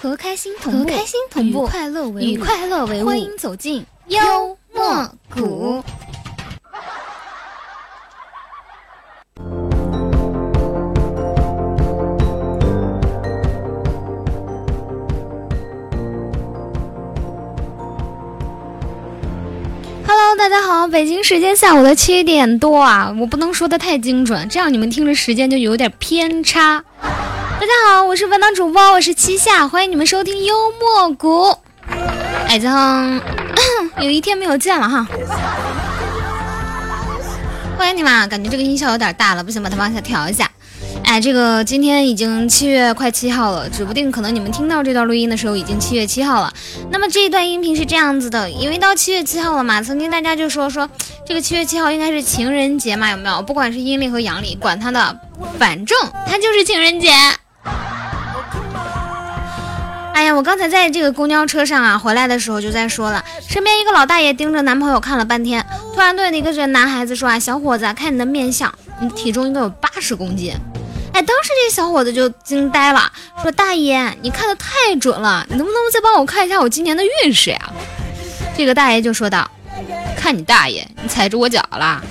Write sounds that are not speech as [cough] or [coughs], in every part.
和开心同步，和开心同步与快乐为伍与快乐为伍欢迎走进幽默谷。Hello，大家好，北京时间下午的七点多啊，我不能说的太精准，这样你们听着时间就有点偏差。大家好，我是本档主播，我是七夏，欢迎你们收听幽默谷。哎，咱 [coughs] 有一天没有见了哈，欢迎你们！感觉这个音效有点大了，不行，把它往下调一下。哎，这个今天已经七月快七号了，指不定可能你们听到这段录音的时候已经七月七号了。那么这一段音频是这样子的，因为到七月七号了嘛，曾经大家就说说这个七月七号应该是情人节嘛，有没有？不管是阴历和阳历，管它的，反正它就是情人节。哎呀，我刚才在这个公交车上啊，回来的时候就在说了，身边一个老大爷盯着男朋友看了半天，突然对那个男孩子说啊，小伙子，看你的面相，你体重应该有八十公斤。哎，当时这小伙子就惊呆了，说大爷，你看的太准了，你能不能再帮我看一下我今年的运势呀？这个大爷就说道，看你大爷，你踩着我脚了。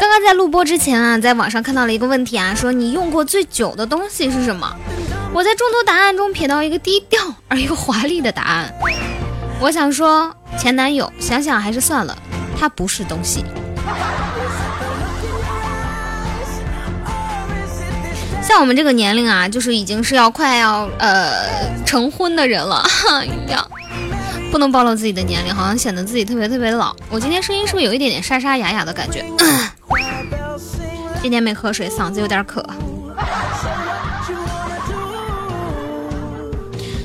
刚刚在录播之前啊，在网上看到了一个问题啊，说你用过最久的东西是什么？我在众多答案中瞥到一个低调而又华丽的答案。我想说前男友，想想还是算了，他不是东西。像我们这个年龄啊，就是已经是要快要呃成婚的人了呀，不能暴露自己的年龄，好像显得自己特别特别老。我今天声音是不是有一点点沙沙哑哑的感觉？[coughs] 今天没喝水，嗓子有点渴。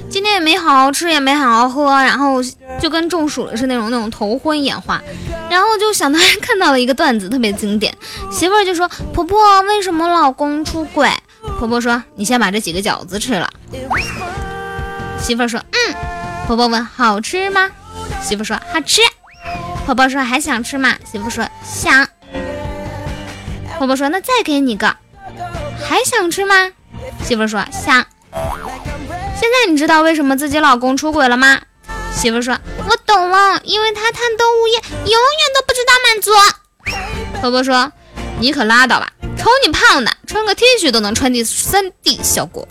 今天也没好好吃，也没好好喝，然后就跟中暑了是那种那种头昏眼花，然后就想到 [laughs] 看到了一个段子，特别经典。媳妇儿就说：“婆婆，为什么老公出轨？”婆婆说：“你先把这几个饺子吃了。”媳妇儿说：“嗯。”婆婆问：“好吃吗？”媳妇说：“好吃。”婆婆说：“还想吃吗？”媳妇说：“想。”婆婆说：“那再给你个，还想吃吗？”媳妇说：“想。”现在你知道为什么自己老公出轨了吗？媳妇说：“我懂了，因为他贪得无厌，永远都不知道满足。”婆婆说：“你可拉倒吧，瞅你胖的，穿个 T 恤都能穿进三 D 效果。”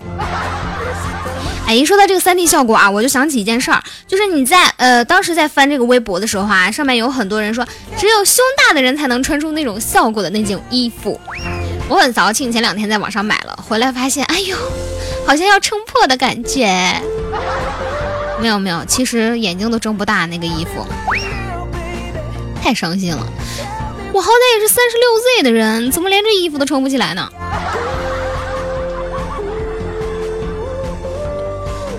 一说到这个三 D 效果啊，我就想起一件事儿，就是你在呃当时在翻这个微博的时候啊，上面有很多人说，只有胸大的人才能穿出那种效果的那件衣服。我很扫兴，前两天在网上买了，回来发现，哎呦，好像要撑破的感觉。没有没有，其实眼睛都睁不大那个衣服，太伤心了。我好歹也是三十六岁的人，怎么连这衣服都撑不起来呢？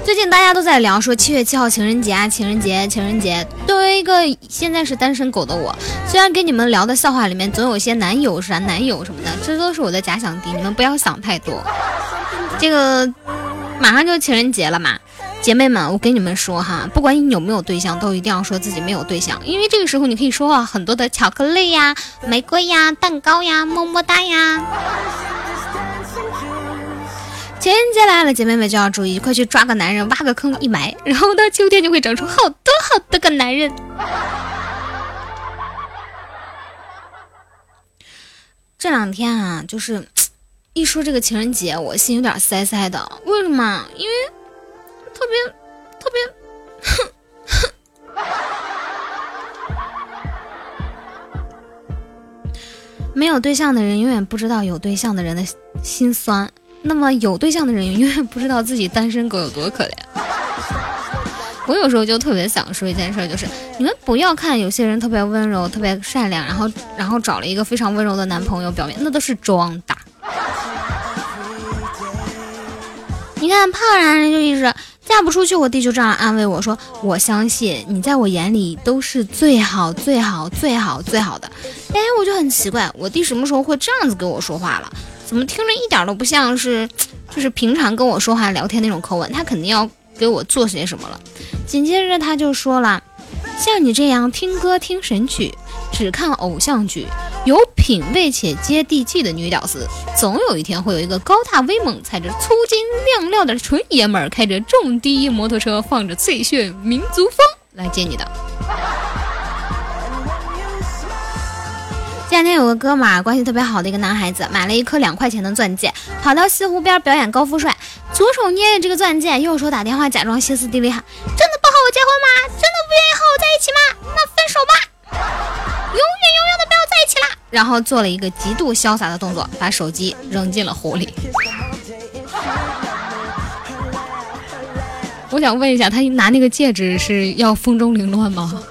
最近大家都在聊说七月七号情人节啊，情人节，情人节。作为一个现在是单身狗的我，虽然跟你们聊的笑话里面总有些男友啥男友什么的，这都是我的假想敌，你们不要想太多。这个马上就情人节了嘛，姐妹们，我跟你们说哈，不管你有没有对象，都一定要说自己没有对象，因为这个时候你可以收到很多的巧克力呀、玫瑰呀、蛋糕呀、么么哒呀。情人节来了，姐妹们就要注意，快去抓个男人，挖个坑一埋，然后到秋天就会长出好多好多个男人。这两天啊，就是一说这个情人节，我心有点塞塞的。为什么？因为特别特别，哼哼。没有对象的人永远不知道有对象的人的心酸。那么有对象的人永远不知道自己单身狗有多可怜。我有时候就特别想说一件事，就是你们不要看有些人特别温柔、特别善良，然后然后找了一个非常温柔的男朋友，表面那都是装的。你看胖然人就一直嫁不出去，我弟就这样安慰我说：“我相信你在我眼里都是最好、最好、最好、最好的。”哎，我就很奇怪，我弟什么时候会这样子跟我说话了？怎么听着一点都不像是，[tsk] 就是平常跟我说话聊天那种口吻？他肯定要给我做些什么了。紧接着他就说了，像你这样听歌听神曲，只看偶像剧，有品位且接地气的女屌丝，总有一天会有一个高大威猛、踩着粗筋亮料的纯爷们儿，开着重低音摩托车，放着最炫民族风来接你的。前两天有个哥们儿，关系特别好的一个男孩子，买了一颗两块钱的钻戒，跑到西湖边表演高富帅，左手捏着这个钻戒，右手打电话假装歇斯底里喊：“真的不和我结婚吗？真的不愿意和我在一起吗？那分手吧，永远永远的不要在一起啦！”然后做了一个极度潇洒的动作，把手机扔进了湖里。我想问一下，他拿那个戒指是要风中凌乱吗？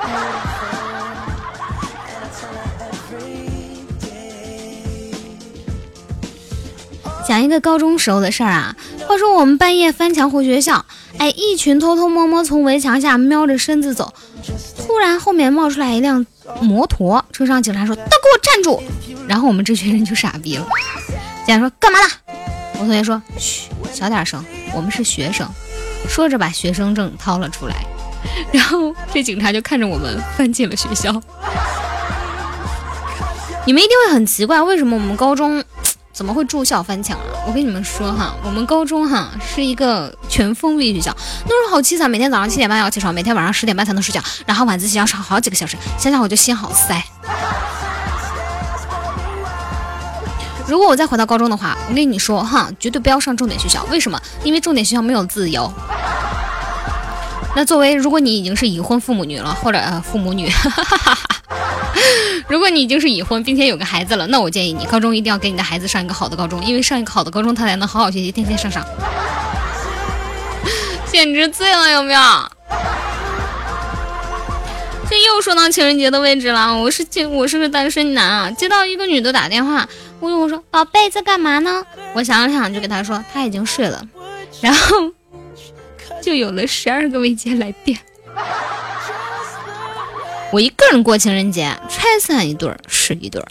讲一个高中时候的事儿啊。话说我们半夜翻墙回学校，哎，一群偷偷摸摸从围墙下瞄着身子走，突然后面冒出来一辆摩托，车上警察说：“都给我站住！”然后我们这群人就傻逼了。警察说：“干嘛呢？”我同学说：“嘘，小点声，我们是学生。”说着把学生证掏了出来，然后这警察就看着我们翻进了学校。你们一定会很奇怪，为什么我们高中？怎么会住校翻墙啊？我跟你们说哈，我们高中哈是一个全封闭学校，那时候好凄惨，每天早上七点半要起床，每天晚上十点半才能睡觉，然后晚自习要上好几个小时，想想我就心好塞。如果我再回到高中的话，我跟你说哈，绝对不要上重点学校，为什么？因为重点学校没有自由。那作为如果你已经是已婚父母女了，或者呃父母女。哈哈哈哈 [laughs] 如果你已经是已婚，并且有个孩子了，那我建议你高中一定要给你的孩子上一个好的高中，因为上一个好的高中，他才能好好学习，天天上上。[laughs] 简直醉了，有没有？这又说到情人节的位置了。我是接，我是个单身男啊，接到一个女的打电话，我问我说：“宝贝，在干嘛呢？”我想了想，就给她说：“她已经睡了。[laughs] ”然后就有了十二个未接来电。我一个人过情人节，拆散一对儿是一对儿。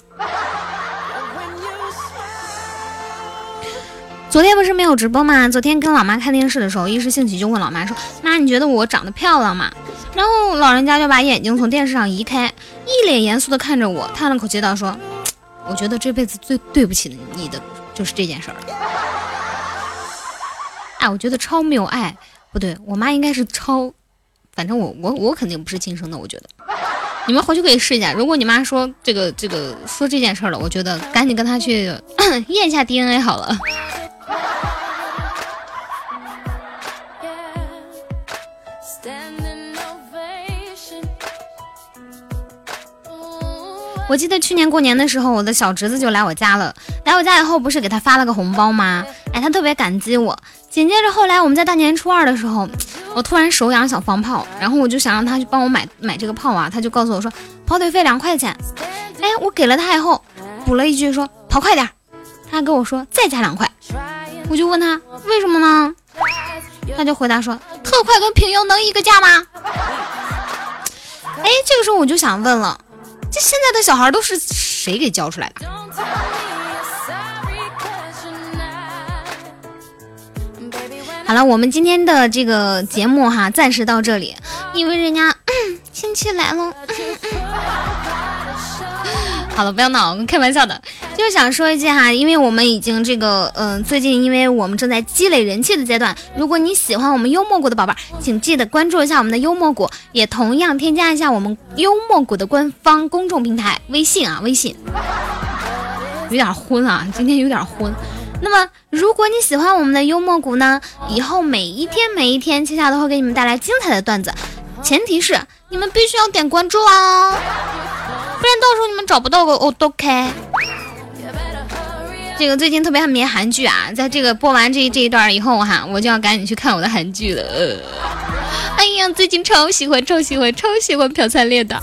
昨天不是没有直播吗？昨天跟老妈看电视的时候，一时兴起就问老妈说：“妈，你觉得我长得漂亮吗？”然后老人家就把眼睛从电视上移开，一脸严肃的看着我，叹了口气道：“说，我觉得这辈子最对不起你的就是这件事儿了。”哎，我觉得超没有爱，不对，我妈应该是超。反正我我我肯定不是亲生的，我觉得，你们回去可以试一下。如果你妈说这个这个说这件事了，我觉得赶紧跟她去 [clears throat] 验一下 DNA 好了。我记得去年过年的时候，我的小侄子就来我家了。来我家以后，不是给他发了个红包吗？哎，他特别感激我。紧接着后来我们在大年初二的时候。我突然手痒想放炮，然后我就想让他去帮我买买这个炮啊，他就告诉我说跑腿费两块钱。哎，我给了他以后，补了一句说跑快点，他跟我说再加两块。我就问他为什么呢？他就回答说特快跟平邮能一个价吗？[laughs] 哎，这个时候我就想问了，这现在的小孩都是谁给教出来的？好了，我们今天的这个节目哈，暂时到这里，因为人家 [laughs] 亲戚来了。[laughs] 好了，不要闹，开玩笑的，就是想说一句哈，因为我们已经这个嗯，最近因为我们正在积累人气的阶段，如果你喜欢我们幽默谷的宝贝儿，请记得关注一下我们的幽默谷，也同样添加一下我们幽默谷的官方公众平台微信啊，微信。有点昏啊，今天有点昏。那么，如果你喜欢我们的幽默谷呢，以后每一天每一天，接下来都会给你们带来精彩的段子，前提是你们必须要点关注啊，不然到时候你们找不到个哦都开。这个最近特别迷韩剧啊，在这个播完这这一段以后哈，我就要赶紧去看我的韩剧了。哎呀，最近超喜欢超喜欢超喜欢朴灿烈的。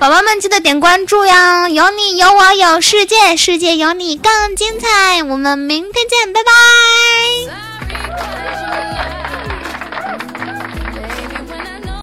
宝宝们记得点关注呀！有你有我有世界，世界有你更精彩。我们明天见，拜拜。